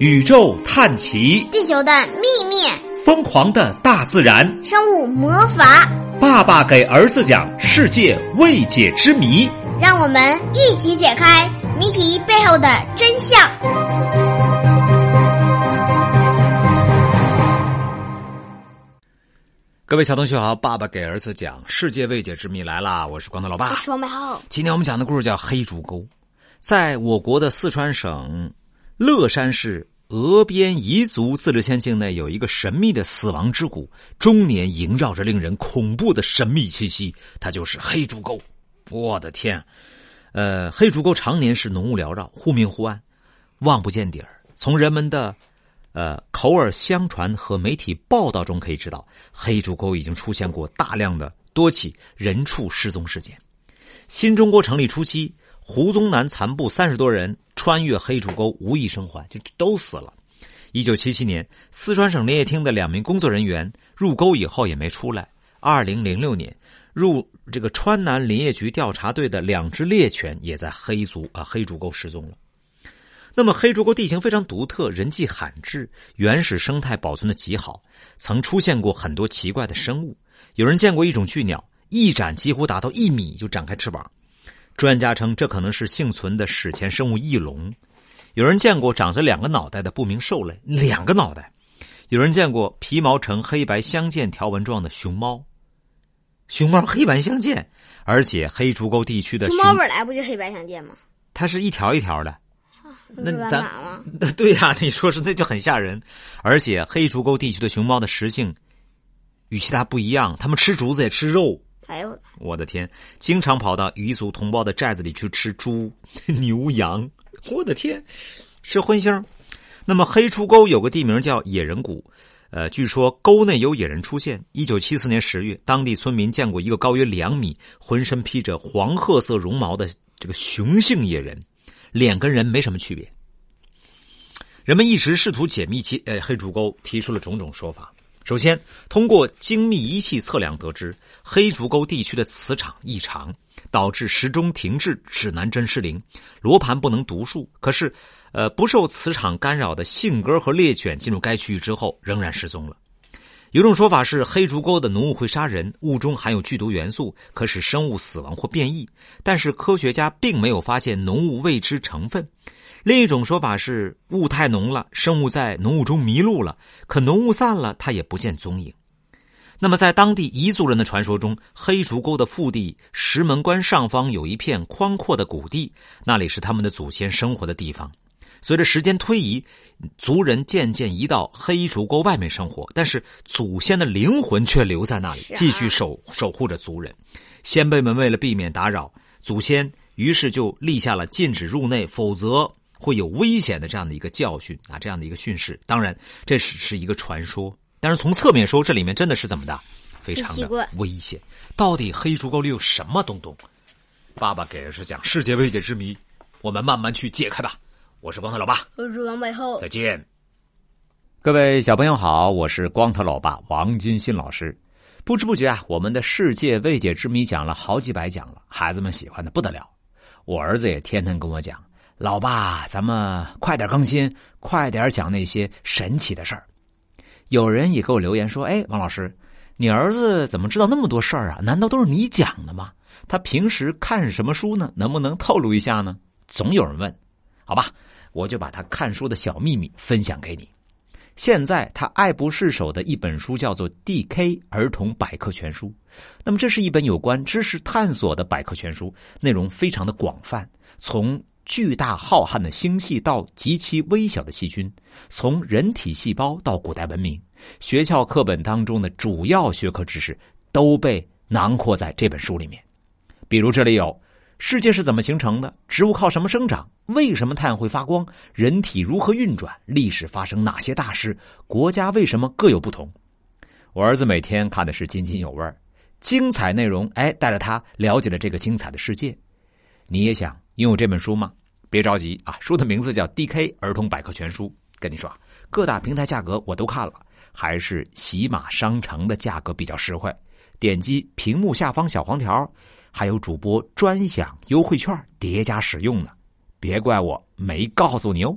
宇宙探奇，地球的秘密，疯狂的大自然，生物魔法。爸爸给儿子讲世界未解之谜，让我们一起解开谜题背后的真相。各位小同学好，爸爸给儿子讲世界未解之谜来啦！我是光头老爸。我是王美浩。今天我们讲的故事叫黑竹沟，在我国的四川省。乐山市峨边彝族自治县境内有一个神秘的死亡之谷，终年萦绕着令人恐怖的神秘气息。它就是黑竹沟。我的天，呃，黑竹沟常年是浓雾缭绕，忽明忽暗，望不见底儿。从人们的呃口耳相传和媒体报道中可以知道，黑竹沟已经出现过大量的多起人畜失踪事件。新中国成立初期。胡宗南残部三十多人穿越黑竹沟无一生还，就都死了。一九七七年，四川省林业厅的两名工作人员入沟以后也没出来。二零零六年，入这个川南林业局调查队的两只猎犬也在黑竹啊黑竹沟失踪了。那么黑竹沟地形非常独特，人迹罕至，原始生态保存的极好，曾出现过很多奇怪的生物。有人见过一种巨鸟，一展几乎达到一米就展开翅膀。专家称，这可能是幸存的史前生物翼龙。有人见过长着两个脑袋的不明兽类，两个脑袋。有人见过皮毛呈黑白相间条纹状的熊猫，熊猫黑白相间，而且黑竹沟地区的熊猫本来不就黑白相间吗？它是一条一条的。那咱 对呀，你说是那就很吓人。而且黑竹沟地区的熊猫的食性与其他不一样，它们吃竹子也吃肉。哎呦，我的天！经常跑到彝族同胞的寨子里去吃猪、牛、羊，我的天，吃荤腥。那么黑竹沟有个地名叫野人谷，呃，据说沟内有野人出现。一九七四年十月，当地村民见过一个高约两米、浑身披着黄褐色绒毛的这个雄性野人，脸跟人没什么区别。人们一直试图解密其呃黑竹沟，提出了种种说法。首先，通过精密仪器测量得知，黑竹沟地区的磁场异常，导致时钟停滞、指南针失灵、罗盘不能读数。可是，呃，不受磁场干扰的信鸽和猎犬进入该区域之后，仍然失踪了。有种说法是，黑竹沟的浓雾会杀人，雾中含有剧毒元素，可使生物死亡或变异。但是，科学家并没有发现浓雾未知成分。另一种说法是雾太浓了，生物在浓雾中迷路了，可浓雾散了，它也不见踪影。那么，在当地彝族人的传说中，黑竹沟的腹地石门关上方有一片宽阔的谷地，那里是他们的祖先生活的地方。随着时间推移，族人渐渐移到黑竹沟外面生活，但是祖先的灵魂却留在那里，继续守守护着族人。先辈们为了避免打扰祖先，于是就立下了禁止入内，否则。会有危险的这样的一个教训啊，这样的一个训示。当然，这只是一个传说，但是从侧面说，这里面真的是怎么的，非常的危险。到底黑竹沟里有什么东东？爸爸给的是讲世界未解之谜，我们慢慢去解开吧。我是光头老爸，我是王背后，再见。各位小朋友好，我是光头老爸王金新老师。不知不觉啊，我们的世界未解之谜讲了好几百讲了，孩子们喜欢的不得了。我儿子也天天跟我讲。老爸，咱们快点更新，快点讲那些神奇的事儿。有人也给我留言说：“哎，王老师，你儿子怎么知道那么多事儿啊？难道都是你讲的吗？他平时看什么书呢？能不能透露一下呢？”总有人问，好吧，我就把他看书的小秘密分享给你。现在他爱不释手的一本书叫做《D.K. 儿童百科全书》，那么这是一本有关知识探索的百科全书，内容非常的广泛，从巨大浩瀚的星系到极其微小的细菌，从人体细胞到古代文明，学校课本当中的主要学科知识都被囊括在这本书里面。比如这里有：世界是怎么形成的？植物靠什么生长？为什么太阳会发光？人体如何运转？历史发生哪些大事？国家为什么各有不同？我儿子每天看的是津津有味精彩内容哎，带着他了解了这个精彩的世界。你也想？拥有这本书吗？别着急啊，书的名字叫《D.K. 儿童百科全书》。跟你说，各大平台价格我都看了，还是喜马商城的价格比较实惠。点击屏幕下方小黄条，还有主播专享优惠券叠加使用呢。别怪我没告诉你哦。